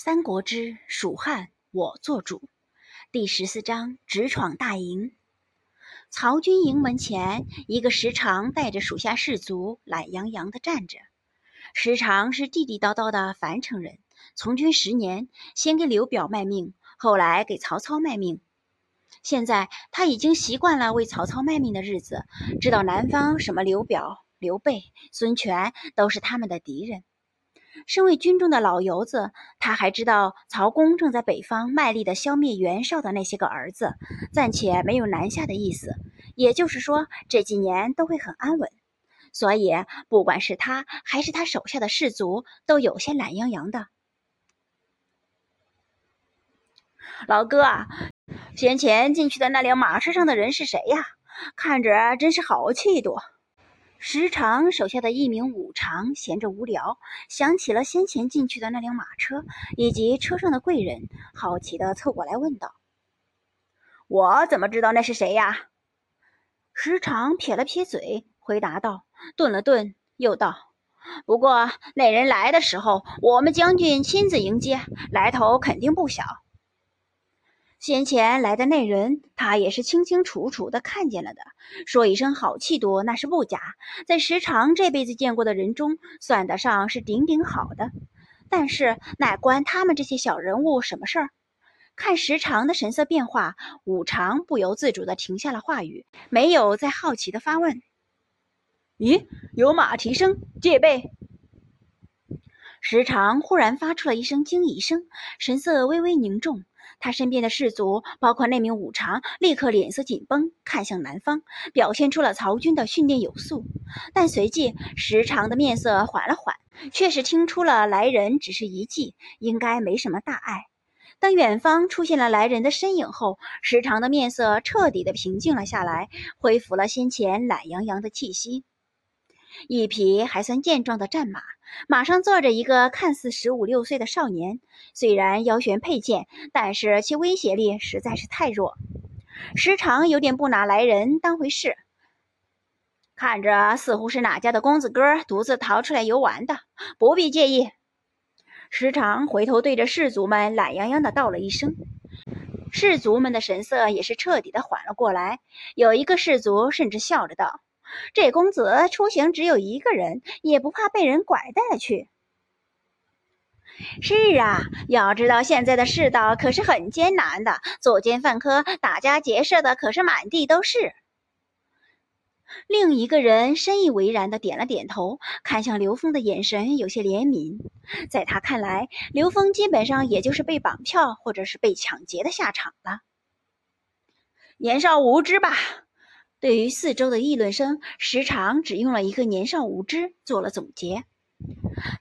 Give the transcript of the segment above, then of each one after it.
《三国之蜀汉我做主》第十四章：直闯大营。曹军营门前，一个时常带着属下士卒懒洋洋地站着。时常是地地道道的樊城人，从军十年，先给刘表卖命，后来给曹操卖命。现在他已经习惯了为曹操卖命的日子，知道南方什么刘表、刘备、孙权都是他们的敌人。身为军中的老油子，他还知道曹公正在北方卖力的消灭袁绍的那些个儿子，暂且没有南下的意思。也就是说，这几年都会很安稳。所以，不管是他还是他手下的士卒，都有些懒洋洋的。老哥，先前进去的那辆马车上的人是谁呀？看着真是好气度。时常手下的一名武常闲着无聊，想起了先前进去的那辆马车以及车上的贵人，好奇的凑过来问道：“我怎么知道那是谁呀？”时常撇了撇嘴，回答道，顿了顿，又道：“不过那人来的时候，我们将军亲自迎接，来头肯定不小。”先前来的那人，他也是清清楚楚的看见了的。说一声好气度，那是不假，在时常这辈子见过的人中，算得上是顶顶好的。但是，那关他们这些小人物什么事儿？看时常的神色变化，五常不由自主的停下了话语，没有再好奇的发问：“咦，有马蹄声，戒备！”时常忽然发出了一声惊疑声，神色微微凝重。他身边的士卒，包括那名武常，立刻脸色紧绷，看向南方，表现出了曹军的训练有素。但随即，时常的面色缓了缓，却是听出了来人只是一计，应该没什么大碍。当远方出现了来人的身影后，时常的面色彻底的平静了下来，恢复了先前懒洋洋的气息。一匹还算健壮的战马，马上坐着一个看似十五六岁的少年。虽然腰悬佩剑，但是其威胁力实在是太弱。时常有点不拿来人当回事，看着似乎是哪家的公子哥独自逃出来游玩的，不必介意。时常回头对着士卒们懒洋洋的道了一声，士卒们的神色也是彻底的缓了过来。有一个士卒甚至笑着道。这公子出行只有一个人，也不怕被人拐带去。是啊，要知道现在的世道可是很艰难的，作奸犯科、打家劫舍的可是满地都是。另一个人深以为然的点了点头，看向刘峰的眼神有些怜悯。在他看来，刘峰基本上也就是被绑票或者是被抢劫的下场了。年少无知吧。对于四周的议论声，时常只用了一个“年少无知”做了总结。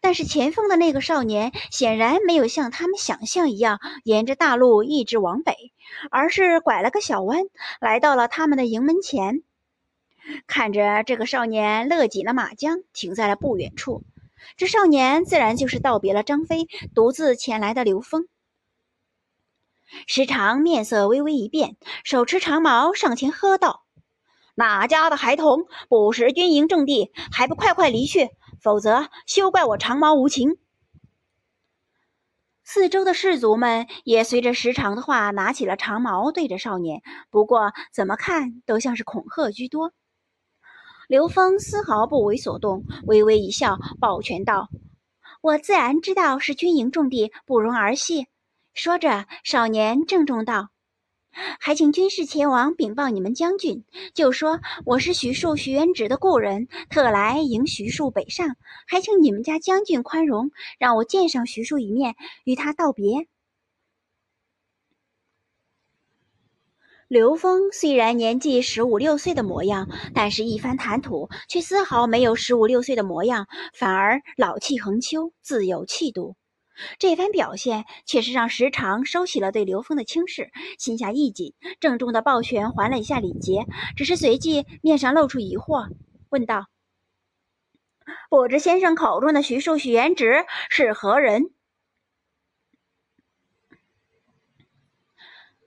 但是前方的那个少年显然没有像他们想象一样沿着大路一直往北，而是拐了个小弯，来到了他们的营门前。看着这个少年勒紧了马缰，停在了不远处。这少年自然就是道别了张飞，独自前来的刘峰。时常面色微微一变，手持长矛上前喝道。哪家的孩童不识军营阵地，还不快快离去，否则休怪我长矛无情！四周的士卒们也随着时长的话拿起了长矛，对着少年。不过怎么看都像是恐吓居多。刘峰丝毫不为所动，微微一笑，抱拳道：“我自然知道是军营重地，不容儿戏。”说着，少年郑重道。还请军士前往禀报你们将军，就说我是徐庶徐元直的故人，特来迎徐庶北上。还请你们家将军宽容，让我见上徐庶一面，与他道别。刘峰虽然年纪十五六岁的模样，但是一番谈吐却丝毫没有十五六岁的模样，反而老气横秋，自有气度。这番表现却是让时常收起了对刘峰的轻视，心下一紧，郑重的抱拳还了一下礼节，只是随即面上露出疑惑，问道：“不知先生口中的徐庶、许元直是何人？”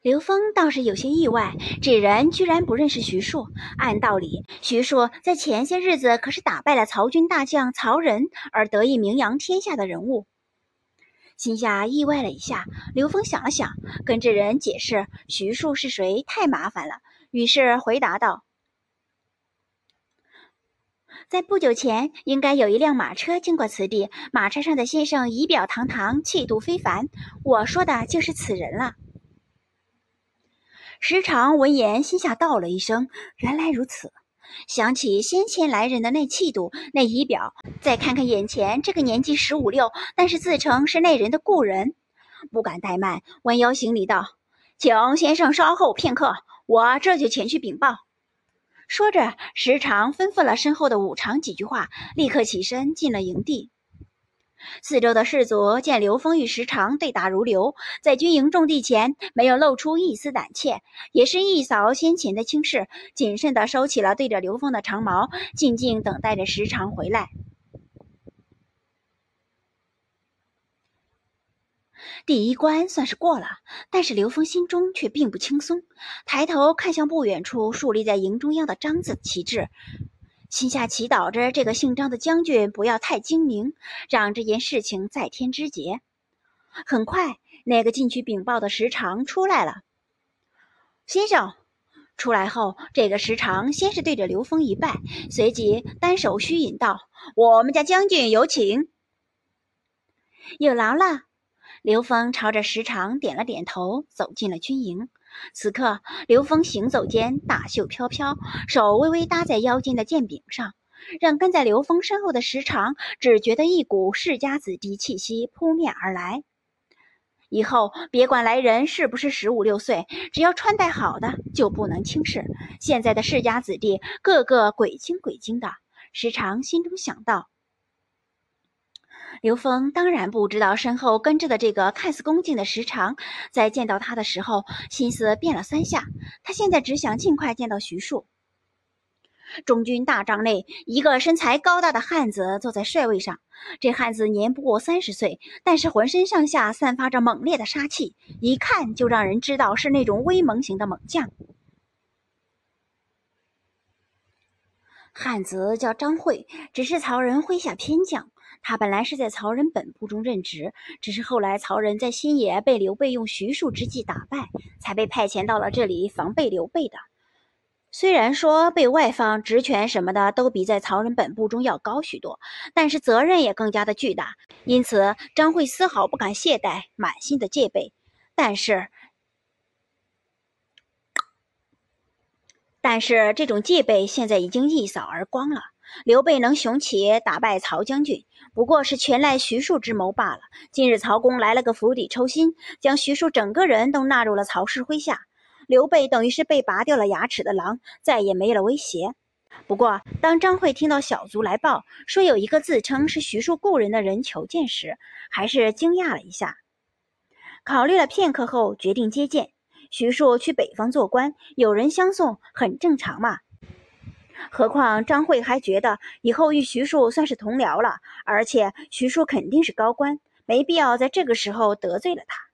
刘峰倒是有些意外，这人居然不认识徐庶。按道理，徐庶在前些日子可是打败了曹军大将曹仁，而得以名扬天下的人物。心下意外了一下。刘峰想了想，跟这人解释徐庶是谁太麻烦了，于是回答道：“在不久前，应该有一辆马车经过此地，马车上的先生仪表堂堂，气度非凡。我说的就是此人了。”时常闻言，心下道了一声：“原来如此。”想起先前来人的那气度、那仪表，再看看眼前这个年纪十五六，但是自称是那人的故人，不敢怠慢，弯腰行礼道：“请先生稍后片刻，我这就前去禀报。”说着，时常吩咐了身后的五常几句话，立刻起身进了营地。四周的士卒见刘封与时常对答如流，在军营重地前没有露出一丝胆怯，也是一扫先前的轻视，谨慎地收起了对着刘封的长矛，静静等待着时常回来。第一关算是过了，但是刘峰心中却并不轻松，抬头看向不远处竖立在营中央的张字旗帜。心下祈祷着这个姓张的将军不要太精明，让这件事情在天之劫。很快，那个进去禀报的时常出来了。先生出来后，这个时常先是对着刘峰一拜，随即单手虚引道：“我们家将军有请。”有劳了。刘峰朝着时常点了点头，走进了军营。此刻，刘峰行走间大袖飘飘，手微微搭在腰间的剑柄上，让跟在刘峰身后的时常只觉得一股世家子弟气息扑面而来。以后别管来人是不是十五六岁，只要穿戴好的就不能轻视。现在的世家子弟个个鬼精鬼精的，时常心中想到。刘峰当然不知道身后跟着的这个看似恭敬的时常，在见到他的时候，心思变了三下。他现在只想尽快见到徐庶。中军大帐内，一个身材高大的汉子坐在帅位上。这汉子年不过三十岁，但是浑身上下散发着猛烈的杀气，一看就让人知道是那种威猛型的猛将。汉子叫张慧，只是曹仁麾下偏将。他本来是在曹仁本部中任职，只是后来曹仁在新野被刘备用徐庶之计打败，才被派遣到了这里防备刘备的。虽然说被外放职权什么的都比在曹仁本部中要高许多，但是责任也更加的巨大，因此张慧丝毫不敢懈怠，满心的戒备。但是，但是这种戒备现在已经一扫而光了。刘备能雄起打败曹将军，不过是全赖徐庶之谋罢了。今日曹公来了个釜底抽薪，将徐庶整个人都纳入了曹氏麾下，刘备等于是被拔掉了牙齿的狼，再也没了威胁。不过，当张慧听到小卒来报说有一个自称是徐庶故人的人求见时，还是惊讶了一下。考虑了片刻后，决定接见。徐庶去北方做官，有人相送，很正常嘛。何况张慧还觉得以后与徐庶算是同僚了，而且徐庶肯定是高官，没必要在这个时候得罪了他。